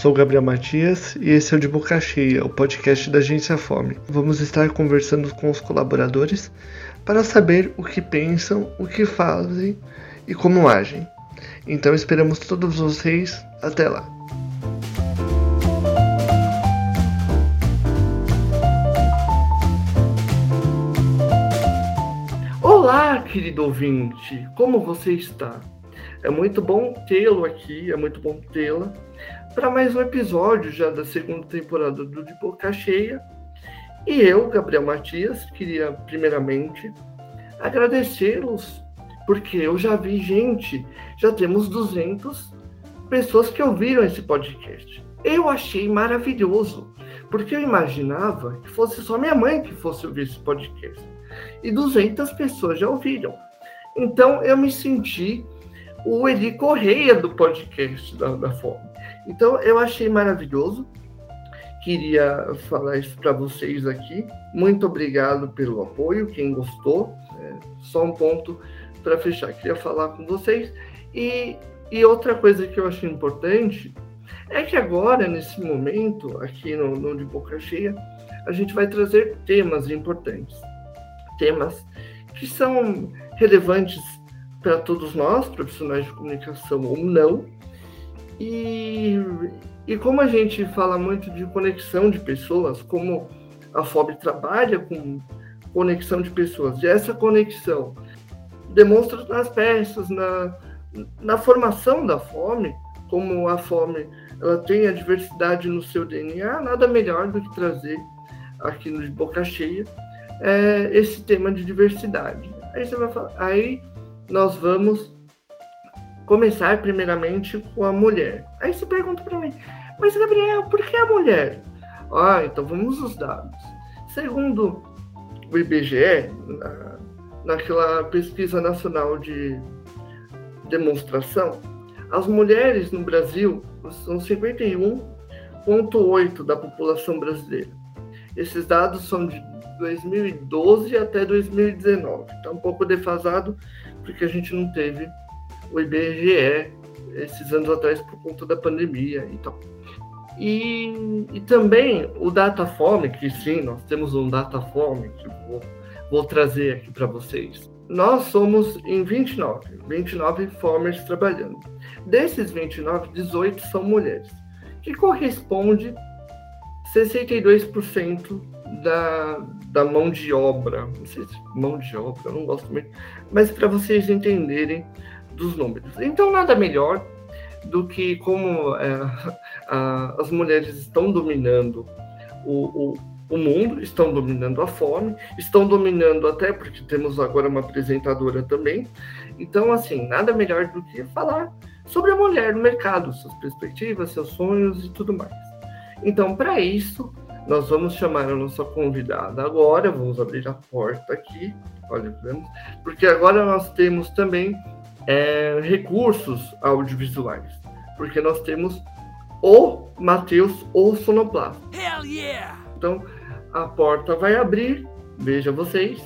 Sou Gabriel Matias e esse é o De Boca Cheia, o podcast da Agência Fome. Vamos estar conversando com os colaboradores para saber o que pensam, o que fazem e como agem. Então esperamos todos vocês até lá. Olá, querido ouvinte, como você está? É muito bom tê-lo aqui, é muito bom tê-la para mais um episódio já da segunda temporada do De Boca Cheia. E eu, Gabriel Matias, queria primeiramente agradecê-los, porque eu já vi gente, já temos 200 pessoas que ouviram esse podcast. Eu achei maravilhoso, porque eu imaginava que fosse só minha mãe que fosse ouvir esse podcast. E 200 pessoas já ouviram. Então eu me senti o Eli Correia do podcast da, da Fome. Então eu achei maravilhoso. Queria falar isso para vocês aqui. Muito obrigado pelo apoio, quem gostou. É, só um ponto para fechar. Queria falar com vocês. E, e outra coisa que eu achei importante é que agora, nesse momento, aqui no, no De Boca Cheia, a gente vai trazer temas importantes. Temas que são relevantes para todos nós, profissionais de comunicação ou não. E, e como a gente fala muito de conexão de pessoas, como a FOB trabalha com conexão de pessoas, e essa conexão demonstra nas peças, na, na formação da fome, como a fome ela tem a diversidade no seu DNA, nada melhor do que trazer aqui no de Boca Cheia é, esse tema de diversidade. Aí você vai falar, aí nós vamos começar primeiramente com a mulher. Aí você pergunta para mim, mas Gabriel, por que a mulher? Ah, então vamos os dados. Segundo o IBGE, na, naquela pesquisa nacional de demonstração, as mulheres no Brasil são 51,8% da população brasileira. Esses dados são de 2012 até 2019. Está um pouco defasado, porque a gente não teve o IBGE esses anos atrás por conta da pandemia e tal. E, e também o Datafome, que sim, nós temos um Datafome, que vou, vou trazer aqui para vocês. Nós somos em 29, 29 formers trabalhando. Desses 29, 18 são mulheres, que corresponde 62% da, da mão de obra. Não sei se mão de obra, eu não gosto muito, mas para vocês entenderem dos números. Então, nada melhor do que como é, a, as mulheres estão dominando o, o, o, mundo, estão dominando a fome, estão dominando até porque temos agora uma apresentadora também. Então, assim, nada melhor do que falar sobre a mulher no mercado, suas perspectivas, seus sonhos e tudo mais. Então, para isso, nós vamos chamar a nossa convidada agora, vamos abrir a porta aqui, olha, vemos, porque agora nós temos também é, recursos audiovisuais, porque nós temos o Matheus ou Sonoplasta. Hell yeah! Então, a porta vai abrir, veja vocês,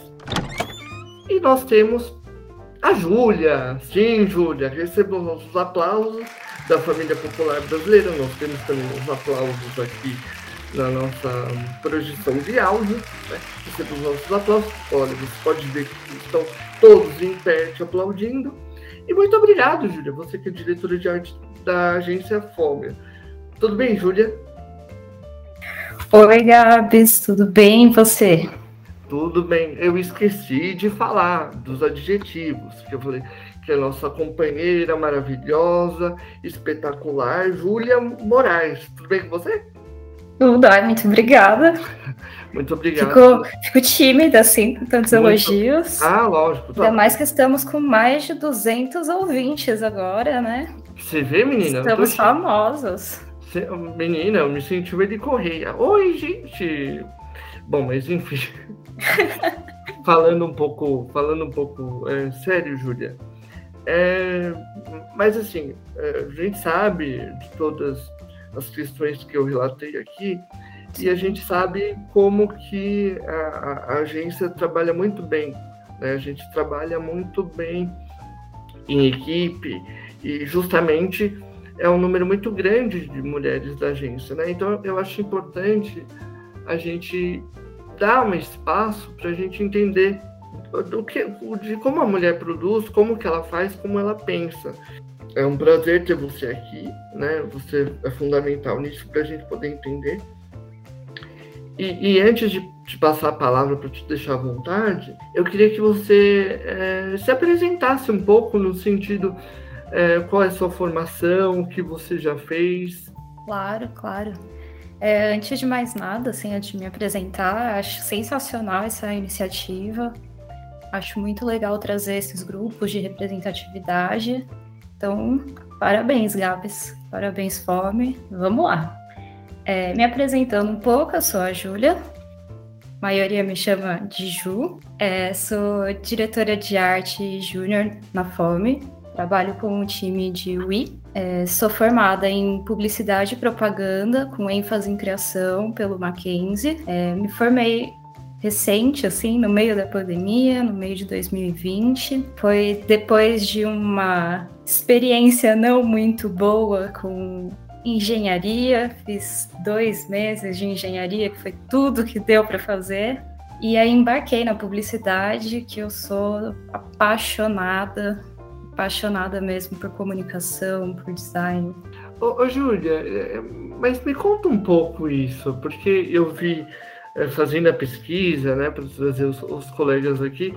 e nós temos a Júlia. Sim, Júlia, recebemos os aplausos da família popular brasileira, nós temos também os aplausos aqui na nossa projeção de áudio, né? Recebemos nossos aplausos. Olha, você pode ver que estão todos em pé te aplaudindo. E muito obrigado, Júlia, você que é diretora de arte da agência Fome. Tudo bem, Júlia? Oi, Gabs, tudo bem? E você? Tudo bem. Eu esqueci de falar dos adjetivos, que eu falei que é a nossa companheira maravilhosa, espetacular, Júlia Moraes. Tudo bem com você? Tudo, ai, muito obrigada. Muito obrigado. Fico, fico tímida, assim, com tantos muito... elogios. Ah, lógico. Tá. Ainda mais que estamos com mais de 200 ouvintes agora, né? Você vê, menina? Estamos tô... famosos. Menina, eu me senti ele correia. Oi, gente! Bom, mas enfim. falando um pouco, falando um pouco é, sério, Júlia. É, mas assim, é, a gente sabe de todas as questões que eu relatei aqui, e a gente sabe como que a, a agência trabalha muito bem, né? a gente trabalha muito bem em equipe, e justamente é um número muito grande de mulheres da agência, né? Então eu acho importante a gente dar um espaço para a gente entender do que, de como a mulher produz, como que ela faz, como ela pensa. É um prazer ter você aqui, né? Você é fundamental nisso para a gente poder entender. E, e antes de te passar a palavra para te deixar à vontade, eu queria que você é, se apresentasse um pouco no sentido é, qual é a sua formação, o que você já fez. Claro, claro. É, antes de mais nada, assim, antes de me apresentar, acho sensacional essa iniciativa. Acho muito legal trazer esses grupos de representatividade. Então, parabéns, Gabs. Parabéns, Fome. Vamos lá. É, me apresentando um pouco, eu sou a Júlia. A maioria me chama de Ju. É, sou diretora de arte júnior na Fome. Trabalho com um time de Wii. É, sou formada em publicidade e propaganda, com ênfase em criação pelo Mackenzie. É, me formei recente, assim, no meio da pandemia, no meio de 2020. Foi depois de uma experiência não muito boa com engenharia, fiz dois meses de engenharia, que foi tudo que deu para fazer. E aí embarquei na publicidade, que eu sou apaixonada apaixonada mesmo por comunicação, por design. Ô, ô Júlia, é, mas me conta um pouco isso, porque eu vi fazendo a pesquisa, né, para trazer os, os, colegas aqui,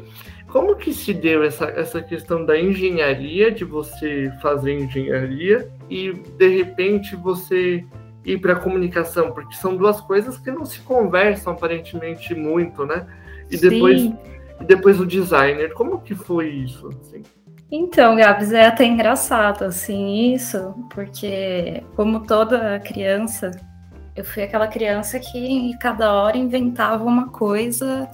como que se deu essa, essa questão da engenharia, de você fazer engenharia e de repente você ir para a comunicação, porque são duas coisas que não se conversam aparentemente muito, né? E depois, e depois o designer, como que foi isso? Assim? Então, Gabs, é até engraçado, assim, isso, porque como toda criança, eu fui aquela criança que cada hora inventava uma coisa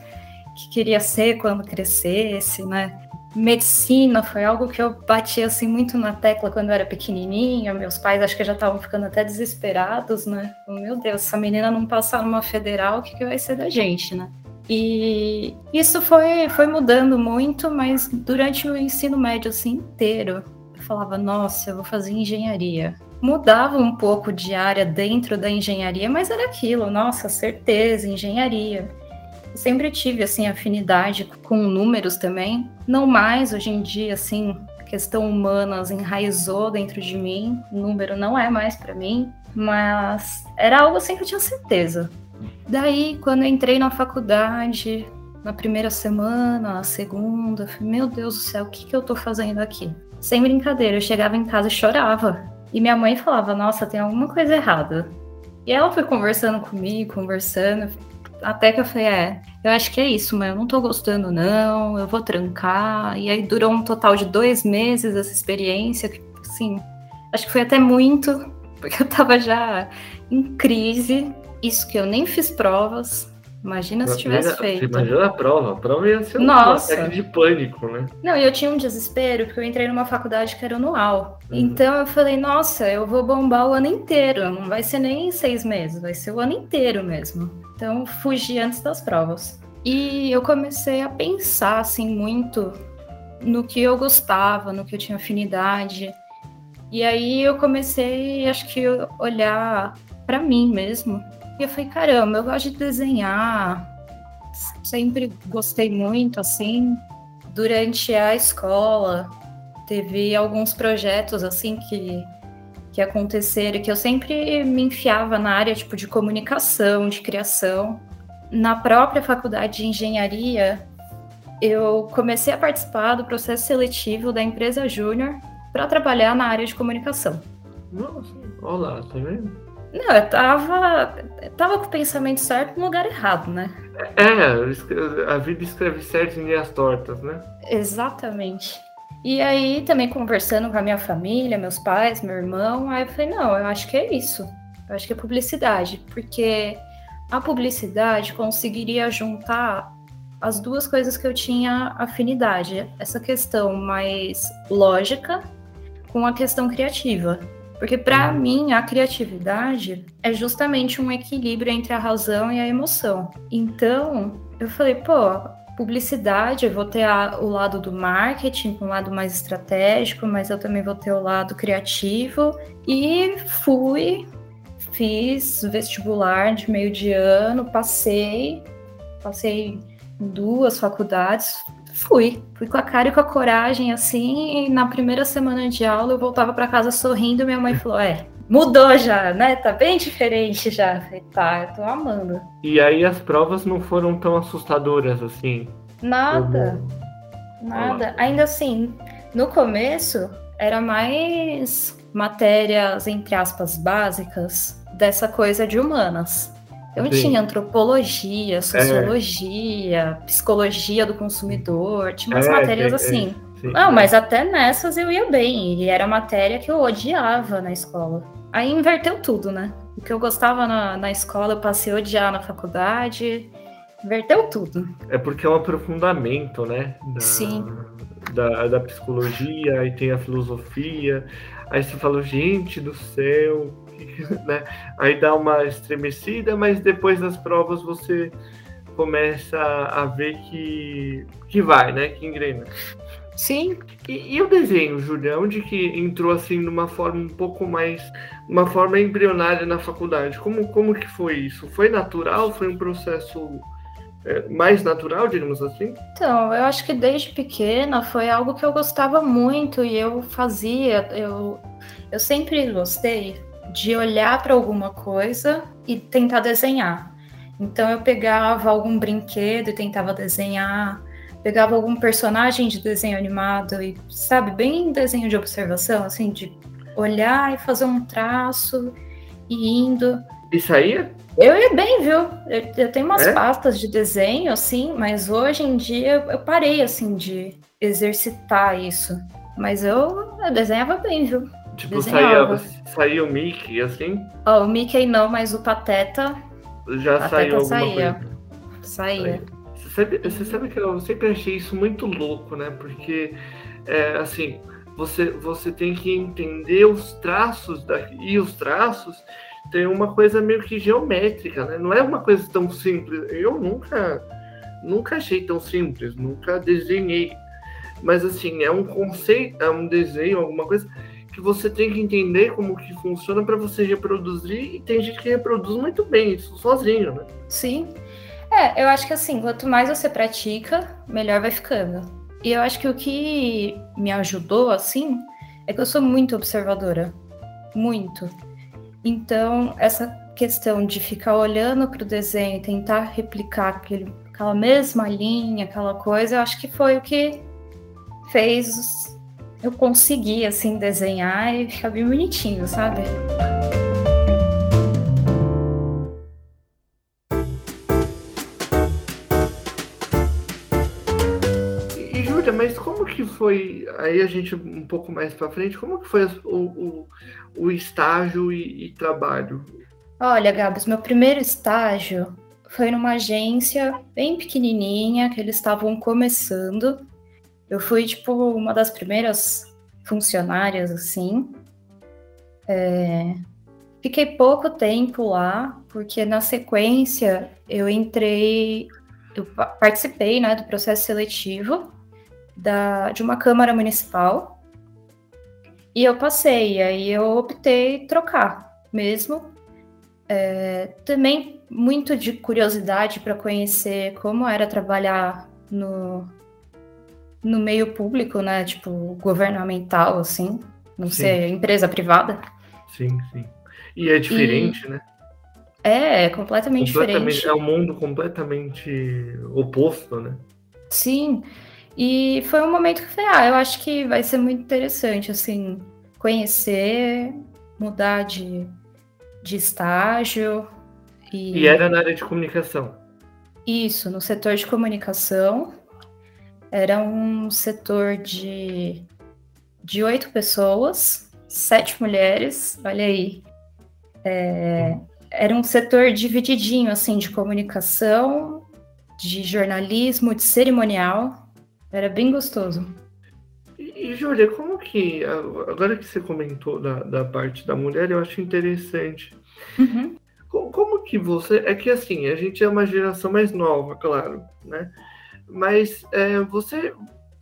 que queria ser quando crescesse, né? Medicina foi algo que eu bati assim muito na tecla quando eu era pequenininha. Meus pais acho que já estavam ficando até desesperados, né? Meu Deus, essa menina não passar numa federal, o que, que vai ser da gente, né? E isso foi, foi mudando muito, mas durante o ensino médio assim inteiro, eu falava, nossa, eu vou fazer engenharia. Mudava um pouco de área dentro da engenharia, mas era aquilo, nossa, certeza, engenharia. Eu sempre tive assim afinidade com números também, não mais hoje em dia assim, questão humanas enraizou dentro de mim, número não é mais para mim, mas era algo assim que eu tinha certeza. Daí, quando eu entrei na faculdade, na primeira semana, na segunda, eu falei, meu Deus do céu, o que, que eu tô fazendo aqui? Sem brincadeira, eu chegava em casa e chorava. E minha mãe falava, nossa, tem alguma coisa errada. E ela foi conversando comigo, conversando, até que eu falei, é, eu acho que é isso, mas eu não tô gostando, não, eu vou trancar. E aí durou um total de dois meses essa experiência, que, assim, acho que foi até muito, porque eu tava já em crise, isso que eu nem fiz provas. Imagina se tivesse feito. Imagina a prova. A prova ia ser Nossa. um de pânico, né? Não, e eu tinha um desespero, porque eu entrei numa faculdade que era anual. Uhum. Então eu falei, nossa, eu vou bombar o ano inteiro. Não vai ser nem seis meses, vai ser o ano inteiro mesmo. Então fugi antes das provas. E eu comecei a pensar, assim, muito no que eu gostava, no que eu tinha afinidade. E aí eu comecei, acho que, olhar para mim mesmo e eu falei, caramba, eu gosto de desenhar, sempre gostei muito, assim. Durante a escola, teve alguns projetos, assim, que, que aconteceram, que eu sempre me enfiava na área, tipo, de comunicação, de criação. Na própria faculdade de engenharia, eu comecei a participar do processo seletivo da empresa Júnior para trabalhar na área de comunicação. Nossa, olá, tá vendo? Não, eu tava, tava com o pensamento certo no lugar errado, né? É, a vida escreve certo em linhas tortas, né? Exatamente. E aí, também conversando com a minha família, meus pais, meu irmão, aí eu falei, não, eu acho que é isso. Eu acho que é publicidade, porque a publicidade conseguiria juntar as duas coisas que eu tinha afinidade. Essa questão mais lógica com a questão criativa. Porque para uhum. mim a criatividade é justamente um equilíbrio entre a razão e a emoção. Então, eu falei, pô, publicidade, eu vou ter a, o lado do marketing, um lado mais estratégico, mas eu também vou ter o lado criativo. E fui, fiz vestibular de meio de ano, passei, passei em duas faculdades, fui, fui com a cara e com a coragem assim, e na primeira semana de aula eu voltava para casa sorrindo, minha mãe falou: "É, mudou já, né? Tá bem diferente já". falei, tá, eu tô amando. E aí as provas não foram tão assustadoras assim? Nada. Nada. Ainda assim, no começo era mais matérias entre aspas básicas dessa coisa de humanas. Eu Sim. tinha antropologia, sociologia, é. psicologia do consumidor, tinha umas é, matérias é, assim. Sim, Não, mas até nessas eu ia bem, e era matéria que eu odiava na escola. Aí inverteu tudo, né? O que eu gostava na, na escola, eu passei a odiar na faculdade, inverteu tudo. É porque é um aprofundamento, né? Da, Sim. Da, da psicologia, aí tem a filosofia, aí você fala, gente do céu, né? Aí dá uma estremecida, mas depois das provas você começa a ver que, que vai, né? Que engrena. Sim. E, e, o desenho, Julião, onde que entrou assim numa forma um pouco mais, uma forma embrionária na faculdade? Como, como que foi isso? Foi natural? Foi um processo mais natural, digamos assim? Então, eu acho que desde pequena foi algo que eu gostava muito e eu fazia. Eu, eu sempre gostei de olhar para alguma coisa e tentar desenhar. Então eu pegava algum brinquedo e tentava desenhar, pegava algum personagem de desenho animado e, sabe, bem desenho de observação, assim, de olhar e fazer um traço e indo. E saía? Eu ia bem, viu? Eu, eu tenho umas é? pastas de desenho, assim, mas hoje em dia eu parei, assim, de exercitar isso. Mas eu, eu desenhava bem, viu? Tipo, saía, saía o Mickey, assim? Oh, o Mickey não, mas o Pateta. Já Pateta saiu alguma saía. coisa. Saía. Você sabe, você sabe que eu sempre achei isso muito louco, né? Porque, é, assim, você, você tem que entender os traços da, e os traços tem uma coisa meio que geométrica, né? Não é uma coisa tão simples. Eu nunca, nunca achei tão simples, nunca desenhei. Mas, assim, é um conceito, é um desenho, alguma coisa que você tem que entender como que funciona para você reproduzir e tem gente que reproduz muito bem isso sozinho, né? Sim. É, eu acho que assim, quanto mais você pratica, melhor vai ficando. E eu acho que o que me ajudou assim é que eu sou muito observadora, muito. Então, essa questão de ficar olhando para o desenho e tentar replicar aquele, aquela mesma linha, aquela coisa, eu acho que foi o que fez eu consegui, assim, desenhar e ficar bem bonitinho, sabe? Mas como que foi, aí a gente um pouco mais para frente, como que foi o, o, o estágio e, e trabalho? Olha, Gabs, meu primeiro estágio foi numa agência bem pequenininha, que eles estavam começando, eu fui, tipo, uma das primeiras funcionárias, assim. É... Fiquei pouco tempo lá, porque na sequência eu entrei, eu participei, né, do processo seletivo da, de uma Câmara Municipal. E eu passei, aí eu optei trocar mesmo. É, também muito de curiosidade para conhecer como era trabalhar no, no meio público, né? Tipo, governamental, assim. Não sim. ser empresa privada. Sim, sim. E é diferente, e... né? É, é completamente, completamente, diferente. É um mundo completamente oposto, né? Sim. E foi um momento que eu falei, ah, eu acho que vai ser muito interessante, assim, conhecer, mudar de, de estágio. E... e era na área de comunicação. Isso, no setor de comunicação. Era um setor de, de oito pessoas, sete mulheres, olha aí. É, era um setor divididinho, assim, de comunicação, de jornalismo, de cerimonial. Era bem gostoso. E, e Júlia, como que. Agora que você comentou da, da parte da mulher, eu acho interessante. Uhum. Como, como que você. É que assim, a gente é uma geração mais nova, claro, né? mas é, você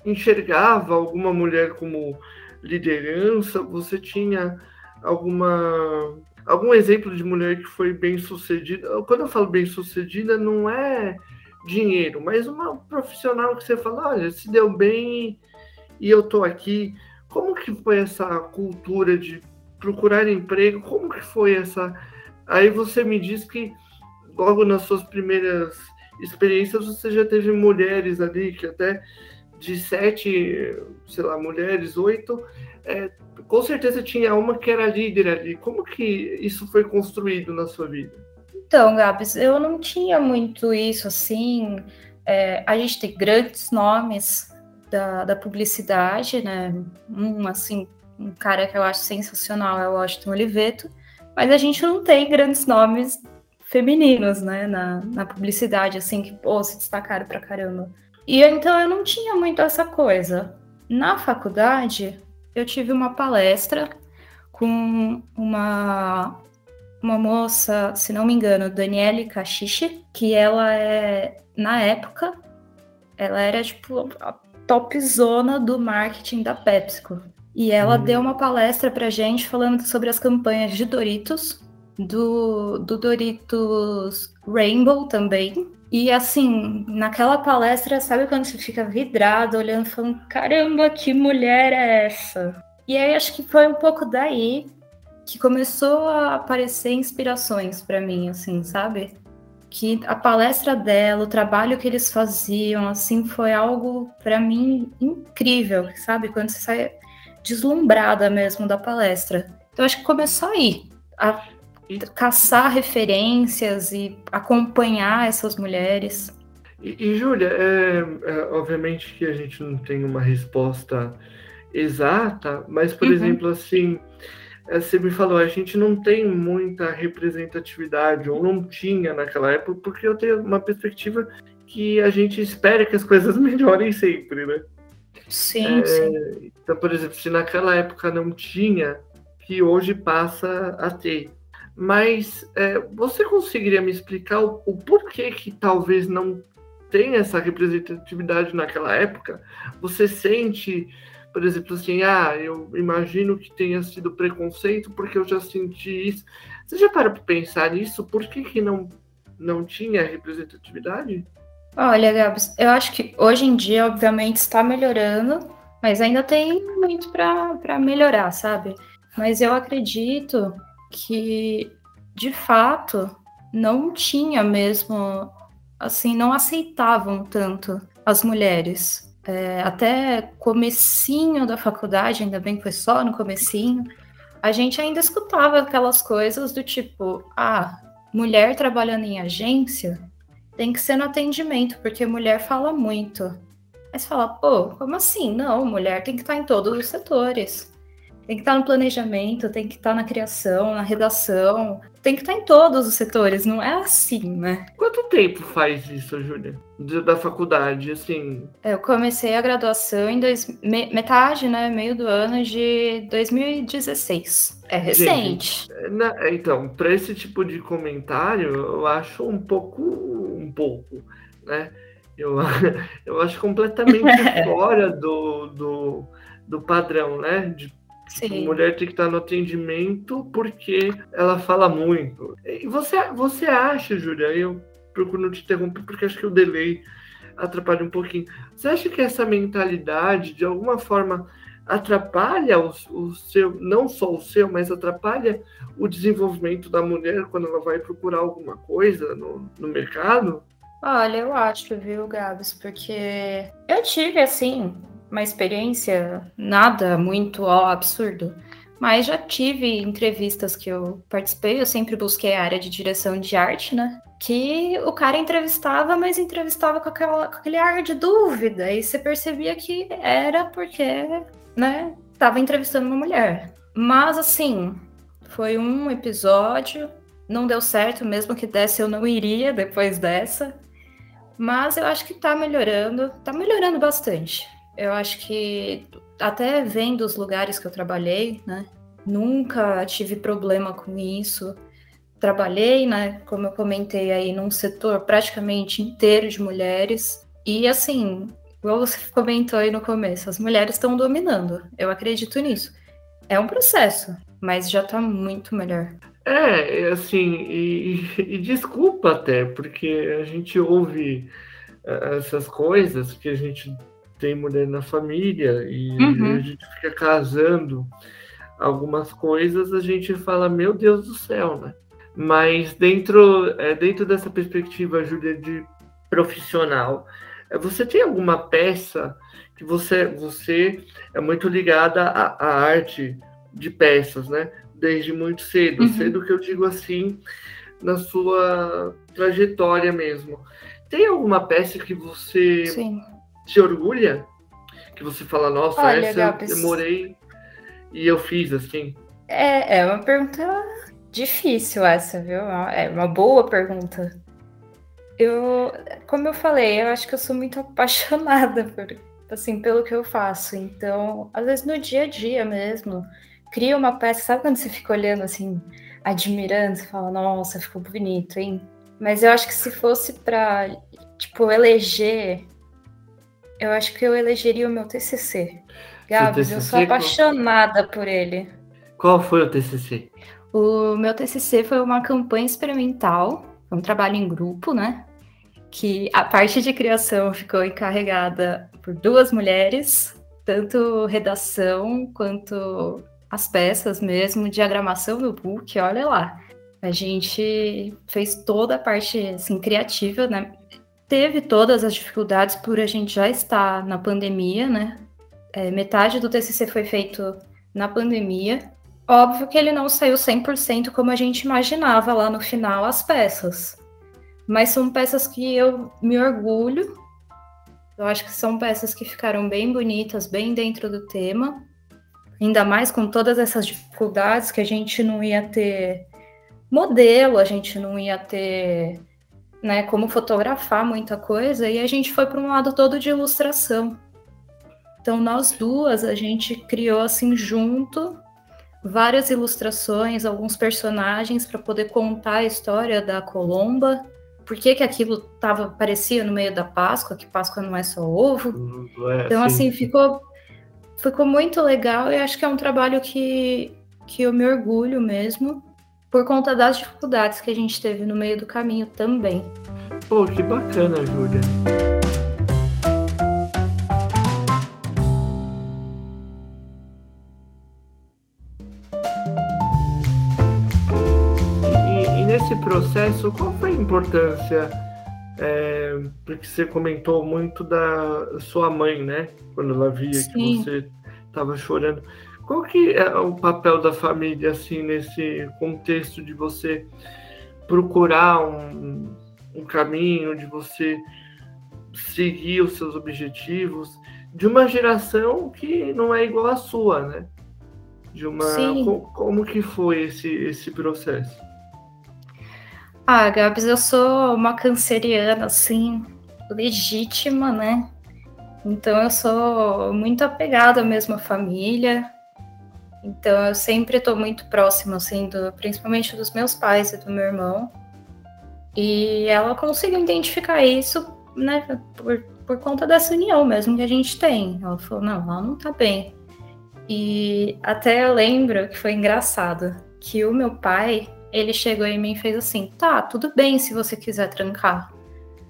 enxergava alguma mulher como liderança? Você tinha alguma algum exemplo de mulher que foi bem sucedida? Quando eu falo bem sucedida, não é dinheiro, mas uma profissional que você fala, olha, se deu bem e eu tô aqui. Como que foi essa cultura de procurar emprego? Como que foi essa? Aí você me diz que logo nas suas primeiras experiências você já teve mulheres ali que até de sete, sei lá, mulheres, oito, é, com certeza tinha uma que era líder ali. Como que isso foi construído na sua vida? Então, Gabs, eu não tinha muito isso assim. É, a gente tem grandes nomes da, da publicidade, né? Um assim, um cara que eu acho sensacional é o Washington Oliveto, mas a gente não tem grandes nomes femininos, né, na, na publicidade, assim, que pô, se destacaram pra caramba. E então eu não tinha muito essa coisa. Na faculdade, eu tive uma palestra com uma, uma moça, se não me engano, Daniele Cachiche, que ela é, na época, ela era tipo a topzona do marketing da PepsiCo. E ela hum. deu uma palestra pra gente falando sobre as campanhas de Doritos, do, do Doritos Rainbow também, e assim, naquela palestra, sabe quando você fica vidrado, olhando, falando, caramba, que mulher é essa? E aí acho que foi um pouco daí que começou a aparecer inspirações para mim, assim, sabe? Que a palestra dela, o trabalho que eles faziam, assim, foi algo para mim incrível, sabe? Quando você sai deslumbrada mesmo da palestra. Então acho que começou aí. A caçar referências e acompanhar essas mulheres. E, e Júlia, é, é, obviamente que a gente não tem uma resposta exata, mas, por uhum. exemplo, assim, você me falou, a gente não tem muita representatividade, ou não tinha naquela época, porque eu tenho uma perspectiva que a gente espera que as coisas melhorem sempre, né? Sim, é, sim. Então, por exemplo, se naquela época não tinha, que hoje passa a ter mas é, você conseguiria me explicar o, o, porquê que talvez não tenha essa representatividade naquela época? Você sente, por exemplo, assim, ah, eu imagino que tenha sido preconceito porque eu já senti isso. Você já parou para pensar nisso? Por que, que não, não tinha representatividade? Olha, Gabs, eu acho que hoje em dia, obviamente, está melhorando, mas ainda tem muito para melhorar, sabe? Mas eu acredito que de fato não tinha mesmo, assim, não aceitavam tanto as mulheres. É, até comecinho da faculdade, ainda bem que foi só no comecinho, a gente ainda escutava aquelas coisas do tipo, ah, mulher trabalhando em agência tem que ser no atendimento, porque mulher fala muito. Mas fala, pô, como assim? Não, mulher tem que estar em todos os setores. Tem que estar no planejamento, tem que estar na criação, na redação, tem que estar em todos os setores, não é assim, né? Quanto tempo faz isso, Júlia? Da faculdade, assim? Eu comecei a graduação em dois, metade, né? Meio do ano de 2016. É recente. Gente, na, então, para esse tipo de comentário, eu acho um pouco. um pouco, né? Eu, eu acho completamente fora do, do, do padrão, né? De Sim. A mulher tem que estar no atendimento porque ela fala muito. E você, você acha, Júlia, eu procuro não te interromper porque acho que o delay atrapalha um pouquinho. Você acha que essa mentalidade, de alguma forma, atrapalha o, o seu, não só o seu, mas atrapalha o desenvolvimento da mulher quando ela vai procurar alguma coisa no, no mercado? Olha, eu acho, viu, Gabs, porque eu tive, assim, uma experiência nada muito ó, absurdo, mas já tive entrevistas que eu participei, eu sempre busquei a área de direção de arte, né? Que o cara entrevistava, mas entrevistava com, aquela, com aquele ar de dúvida, e você percebia que era porque, né, tava entrevistando uma mulher. Mas assim, foi um episódio, não deu certo, mesmo que desse eu não iria depois dessa. Mas eu acho que tá melhorando, tá melhorando bastante. Eu acho que até vendo os lugares que eu trabalhei, né? Nunca tive problema com isso. Trabalhei, né, como eu comentei aí, num setor praticamente inteiro de mulheres. E assim, igual você comentou aí no começo, as mulheres estão dominando. Eu acredito nisso. É um processo, mas já tá muito melhor. É, assim, e, e, desculpa até, porque a gente ouve eh, essas coisas que a gente tem mulher na família e uhum. a gente fica casando algumas coisas, a gente fala, meu Deus do céu, né? Mas dentro, é, dentro dessa perspectiva, Júlia, de profissional, é, você tem alguma peça que você, você é muito ligada à, à arte de peças, né? Desde muito cedo, uhum. cedo que eu digo assim, na sua trajetória mesmo. Tem alguma peça que você Sim. Se orgulha? Que você fala, nossa, Olha, essa Gabs, eu demorei e eu fiz assim? É, é uma pergunta difícil essa, viu? É uma boa pergunta. Eu, como eu falei, eu acho que eu sou muito apaixonada por, assim, pelo que eu faço. Então, às vezes no dia a dia mesmo, cria uma peça, sabe quando você fica olhando assim, admirando, você fala, nossa, ficou bonito, hein? Mas eu acho que se fosse para tipo eleger, eu acho que eu elegeria o meu TCC. Gabs, eu sou apaixonada por ele. Qual foi o TCC? O meu TCC foi uma campanha experimental, um trabalho em grupo, né? Que a parte de criação ficou encarregada por duas mulheres, tanto redação quanto as peças mesmo, diagramação do book, olha lá. A gente fez toda a parte assim, criativa, né? Teve todas as dificuldades por a gente já estar na pandemia, né? é, metade do TCC foi feito na pandemia. Óbvio que ele não saiu 100% como a gente imaginava lá no final as peças. Mas são peças que eu me orgulho. Eu acho que são peças que ficaram bem bonitas, bem dentro do tema. Ainda mais com todas essas dificuldades que a gente não ia ter modelo, a gente não ia ter né, como fotografar muita coisa, e a gente foi para um lado todo de ilustração. Então, nós duas, a gente criou assim junto várias ilustrações, alguns personagens para poder contar a história da Colomba. Por que, que aquilo tava, parecia no meio da Páscoa, que Páscoa não é só ovo. É, então, sim. assim, ficou, ficou muito legal e acho que é um trabalho que, que eu me orgulho mesmo, por conta das dificuldades que a gente teve no meio do caminho também. Pô, que bacana, Júlia. processo, qual foi a importância? É, porque você comentou muito da sua mãe, né? Quando ela via Sim. que você estava chorando. Qual que é o papel da família, assim, nesse contexto de você procurar um, um caminho, de você seguir os seus objetivos, de uma geração que não é igual à sua, né? De uma como, como que foi esse esse processo? Ah, Gabs, eu sou uma canceriana, assim, legítima, né? Então eu sou muito apegada à família. Então eu sempre estou muito próxima, assim, do, principalmente dos meus pais e do meu irmão. E ela conseguiu identificar isso, né, por, por conta dessa união mesmo que a gente tem. Ela falou, não, ela não tá bem. E até eu lembro que foi engraçado que o meu pai, ele chegou em mim e fez assim: tá, tudo bem se você quiser trancar,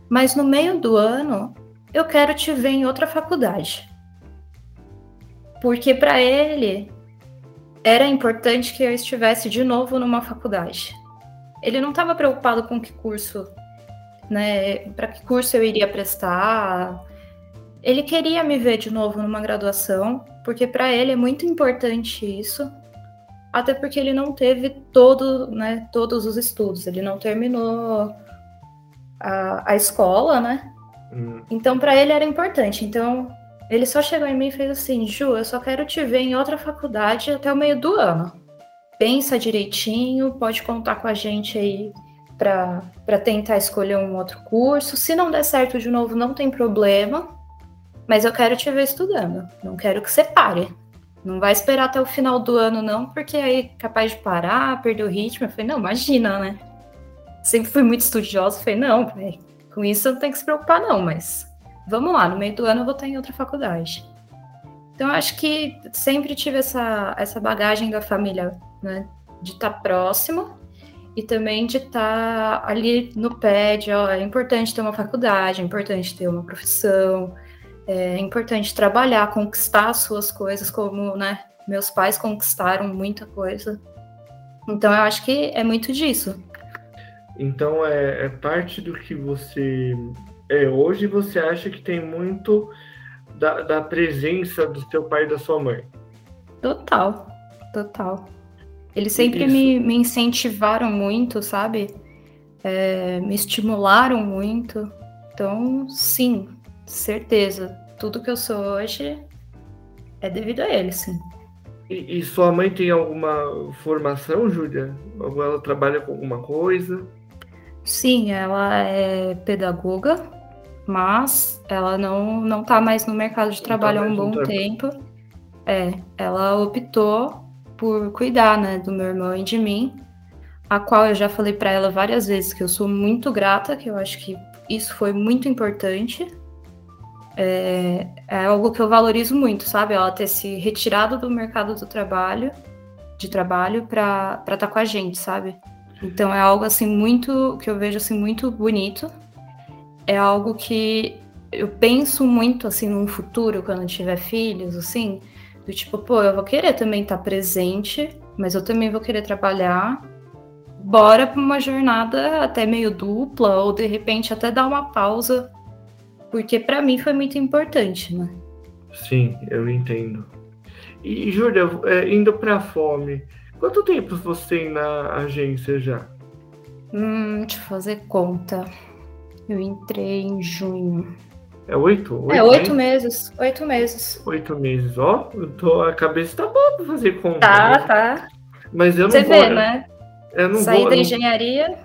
mas no meio do ano eu quero te ver em outra faculdade. Porque para ele era importante que eu estivesse de novo numa faculdade. Ele não estava preocupado com que curso, né, para que curso eu iria prestar. Ele queria me ver de novo numa graduação, porque para ele é muito importante isso até porque ele não teve todo, né, todos os estudos, ele não terminou a, a escola, né? Hum. Então, para ele era importante. Então, ele só chegou em mim e fez assim: Ju, eu só quero te ver em outra faculdade até o meio do ano. Pensa direitinho, pode contar com a gente aí para tentar escolher um outro curso. Se não der certo de novo, não tem problema. Mas eu quero te ver estudando. Não quero que você pare. Não vai esperar até o final do ano, não, porque aí é capaz de parar, perder o ritmo. Eu falei, não, imagina, né? Sempre fui muito estudiosa, falei, não, com isso não tem que se preocupar, não, mas vamos lá, no meio do ano eu vou estar em outra faculdade. Então, eu acho que sempre tive essa, essa bagagem da família, né? De estar próximo e também de estar ali no pé de, ó, é importante ter uma faculdade, é importante ter uma profissão, é importante trabalhar, conquistar as suas coisas, como, né? Meus pais conquistaram muita coisa. Então, eu acho que é muito disso. Então, é, é parte do que você é hoje, você acha que tem muito da, da presença do seu pai e da sua mãe. Total, total. Eles sempre me, me, incentivaram muito, sabe? É, me estimularam muito. Então, sim, certeza. Tudo que eu sou hoje é devido a eles, sim. E, e sua mãe tem alguma formação, Júlia? Ou ela trabalha com alguma coisa? Sim, ela é pedagoga mas ela não não está mais no mercado de trabalho tá há um bom tempo. É, ela optou por cuidar, né, do meu irmão e de mim, a qual eu já falei para ela várias vezes que eu sou muito grata, que eu acho que isso foi muito importante. É, é algo que eu valorizo muito, sabe? Ela ter se retirado do mercado do trabalho, de trabalho, para estar tá com a gente, sabe? Então é algo assim muito que eu vejo assim muito bonito é algo que eu penso muito assim num futuro quando tiver filhos, assim, do tipo, pô, eu vou querer também estar presente, mas eu também vou querer trabalhar. Bora para uma jornada até meio dupla ou de repente até dar uma pausa, porque para mim foi muito importante, né? Sim, eu entendo. E Júlia, é, indo para fome, quanto tempo você tem na agência já? Hum, deixa eu fazer conta. Eu entrei em junho. É oito? oito é, oito meses. Oito meses. Oito meses. Ó, eu tô, a cabeça tá boa pra fazer conta. Tá, né? tá. Mas eu não Você vou. vê, né? Eu não Sair vou, da engenharia.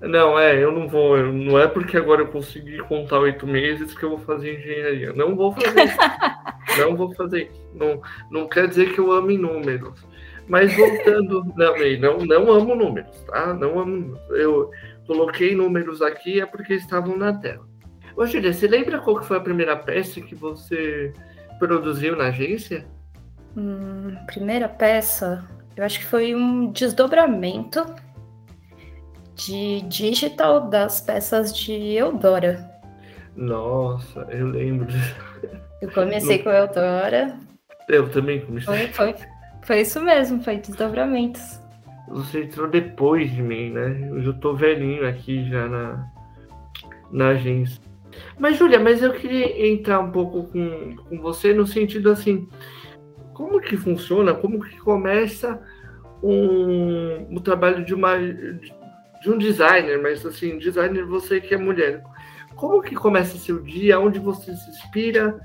Não, é, eu não vou. Não é porque agora eu consegui contar oito meses que eu vou fazer engenharia. Não vou fazer isso. não vou fazer isso. Não, não quer dizer que eu ame números. Mas voltando. não, não, não amo números, tá? Não amo números. Eu, coloquei números aqui é porque estavam na tela. Ô, Julia, você lembra qual foi a primeira peça que você produziu na agência? Hum, primeira peça, eu acho que foi um desdobramento de digital das peças de Eudora. Nossa, eu lembro. Eu comecei com Eudora. Eu também comecei. Foi, foi, foi isso mesmo, foi desdobramentos. Você entrou depois de mim, né? Eu já tô velhinho aqui já na, na agência. Mas, Júlia, mas eu queria entrar um pouco com, com você no sentido assim, como que funciona, como que começa um, o trabalho de uma de um designer, mas assim, designer você que é mulher. Como que começa seu dia? Onde você se inspira?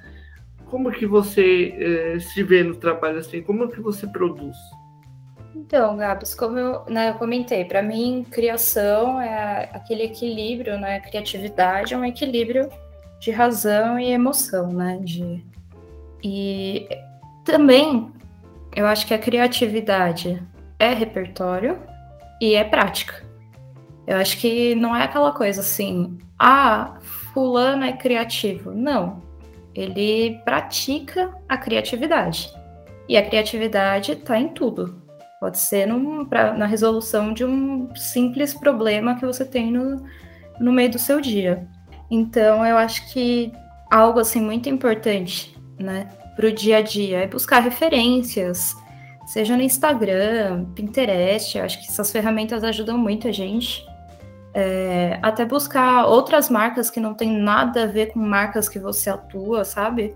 Como que você eh, se vê no trabalho assim? Como que você produz? Então, Gabs, como eu, né, eu comentei, para mim, criação é aquele equilíbrio, né? Criatividade é um equilíbrio de razão e emoção, né? De... E também eu acho que a criatividade é repertório e é prática. Eu acho que não é aquela coisa assim, ah, fulano é criativo. Não. Ele pratica a criatividade. E a criatividade está em tudo. Pode ser num, pra, na resolução de um simples problema que você tem no, no meio do seu dia. Então, eu acho que algo assim muito importante, né, para o dia a dia é buscar referências, seja no Instagram, Pinterest. Eu acho que essas ferramentas ajudam muito a gente. É, até buscar outras marcas que não tem nada a ver com marcas que você atua, sabe?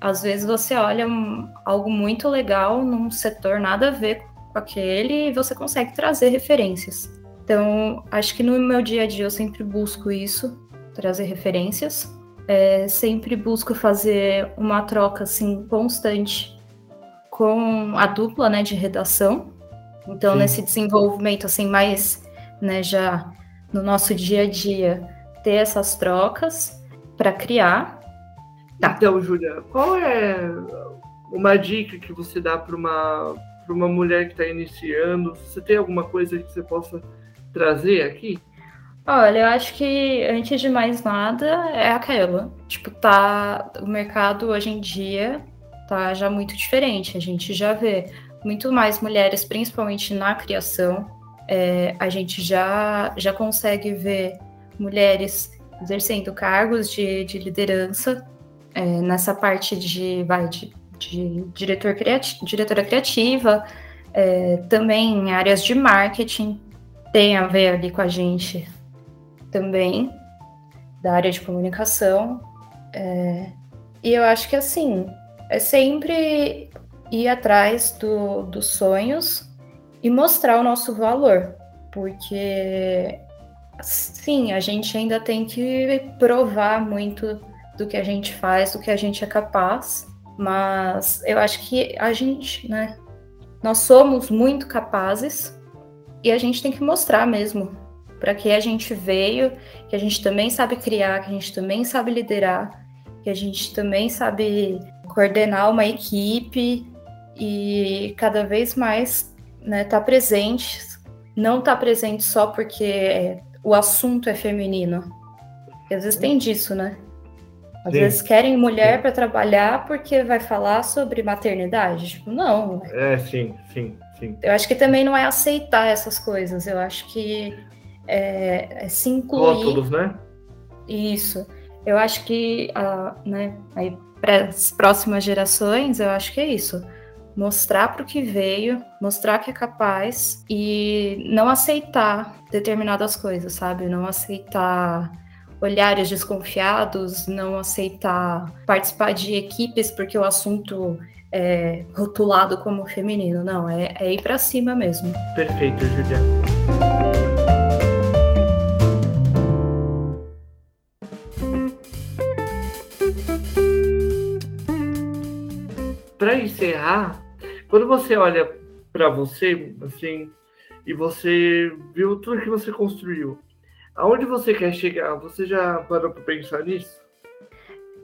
Às vezes você olha um, algo muito legal num setor nada a ver aquele e você consegue trazer referências. Então, acho que no meu dia a dia eu sempre busco isso, trazer referências. É, sempre busco fazer uma troca assim constante com a dupla, né, de redação. Então, Sim. nesse desenvolvimento assim mais, né, já no nosso dia a dia, ter essas trocas para criar. Tá. Então, Júlia, qual é uma dica que você dá para uma para uma mulher que está iniciando? Você tem alguma coisa que você possa trazer aqui? Olha, eu acho que antes de mais nada é aquela. Tipo, tá. O mercado hoje em dia tá já muito diferente. A gente já vê muito mais mulheres, principalmente na criação. É, a gente já, já consegue ver mulheres exercendo cargos de, de liderança é, nessa parte de, vai, de, de diretor criati diretora criativa, é, também em áreas de marketing, tem a ver ali com a gente também, da área de comunicação. É, e eu acho que assim, é sempre ir atrás do, dos sonhos e mostrar o nosso valor, porque sim, a gente ainda tem que provar muito do que a gente faz, do que a gente é capaz, mas eu acho que a gente, né, nós somos muito capazes e a gente tem que mostrar mesmo para que a gente veio, que a gente também sabe criar, que a gente também sabe liderar, que a gente também sabe coordenar uma equipe e cada vez mais né, tá presente, não tá presente só porque o assunto é feminino. Às vezes tem disso, né? Às sim. vezes querem mulher para trabalhar porque vai falar sobre maternidade. Tipo, não. É, sim, sim, sim. Eu acho que também não é aceitar essas coisas. Eu acho que é, é se incluir. Rótulos, né? Isso. Eu acho que, uh, né, aí para as próximas gerações, eu acho que é isso. Mostrar para o que veio, mostrar que é capaz e não aceitar determinadas coisas, sabe? Não aceitar olhares desconfiados, não aceitar participar de equipes porque o assunto é rotulado como feminino. Não, é, é ir para cima mesmo. Perfeito, Juliana. Para encerrar, quando você olha para você, assim, e você viu tudo que você construiu, Aonde você quer chegar? Você já parou para pensar nisso?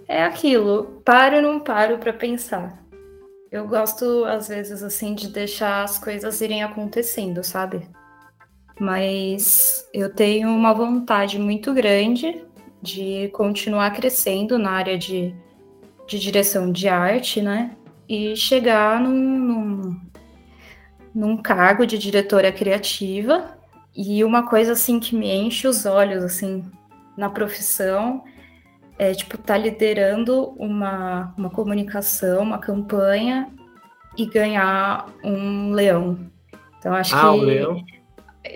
É aquilo, paro e não paro para pensar. Eu gosto, às vezes, assim, de deixar as coisas irem acontecendo, sabe? Mas eu tenho uma vontade muito grande de continuar crescendo na área de, de direção de arte, né? E chegar num, num, num cargo de diretora criativa e uma coisa assim que me enche os olhos assim na profissão é tipo estar tá liderando uma, uma comunicação, uma campanha e ganhar um leão. Então acho ah, que um leão.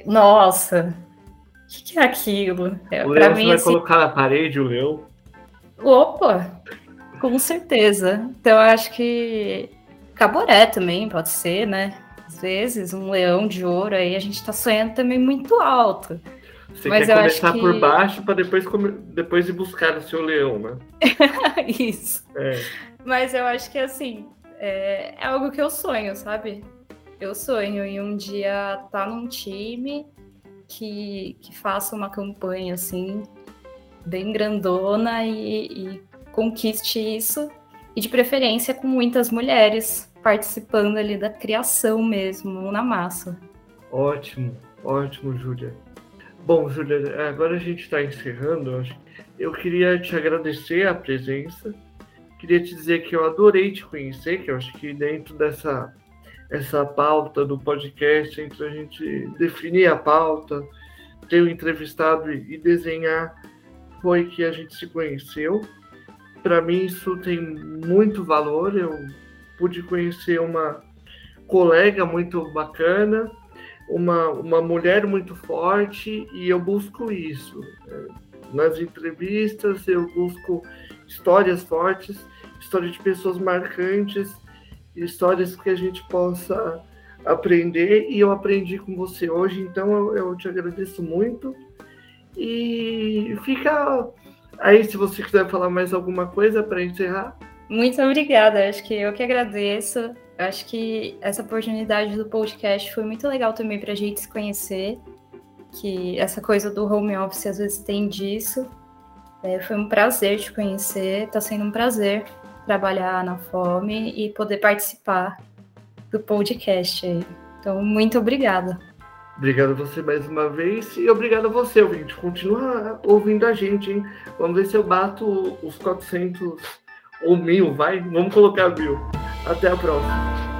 Nossa. O que, que, é aquilo? É, o leão mim, você vai assim... colocar na parede o leão? Opa! Com certeza. Então acho que caboré também pode ser, né? Vezes, um leão de ouro, aí a gente está sonhando também muito alto. Você Mas quer começar que... por baixo para depois, depois ir buscar o seu leão, né? Isso. É. Mas eu acho que assim, é... é, algo que eu sonho, sabe? Eu sonho em um dia estar tá num time que, que faça uma campanha assim, bem grandona e, e conquiste isso. E de preferência com muitas mulheres, participando ali da criação mesmo, na massa. Ótimo, ótimo, Júlia. Bom, Júlia, agora a gente está encerrando. Eu queria te agradecer a presença. Queria te dizer que eu adorei te conhecer, que eu acho que dentro dessa essa pauta do podcast, entre a gente definir a pauta, ter o entrevistado e desenhar, foi que a gente se conheceu. Para mim isso tem muito valor. Eu pude conhecer uma colega muito bacana, uma, uma mulher muito forte, e eu busco isso. Nas entrevistas, eu busco histórias fortes, histórias de pessoas marcantes, histórias que a gente possa aprender, e eu aprendi com você hoje, então eu, eu te agradeço muito. E fica aí se você quiser falar mais alguma coisa para encerrar. Muito obrigada, acho que eu que agradeço. Acho que essa oportunidade do podcast foi muito legal também para a gente se conhecer, que essa coisa do home office às vezes tem disso. É, foi um prazer te conhecer, está sendo um prazer trabalhar na Fome e poder participar do podcast aí. Então, muito obrigada. Obrigado a você mais uma vez e obrigado a você, ouvinte. Continua ouvindo a gente, hein? Vamos ver se eu bato os 400 ou mil, vai? Vamos colocar mil. Até a próxima.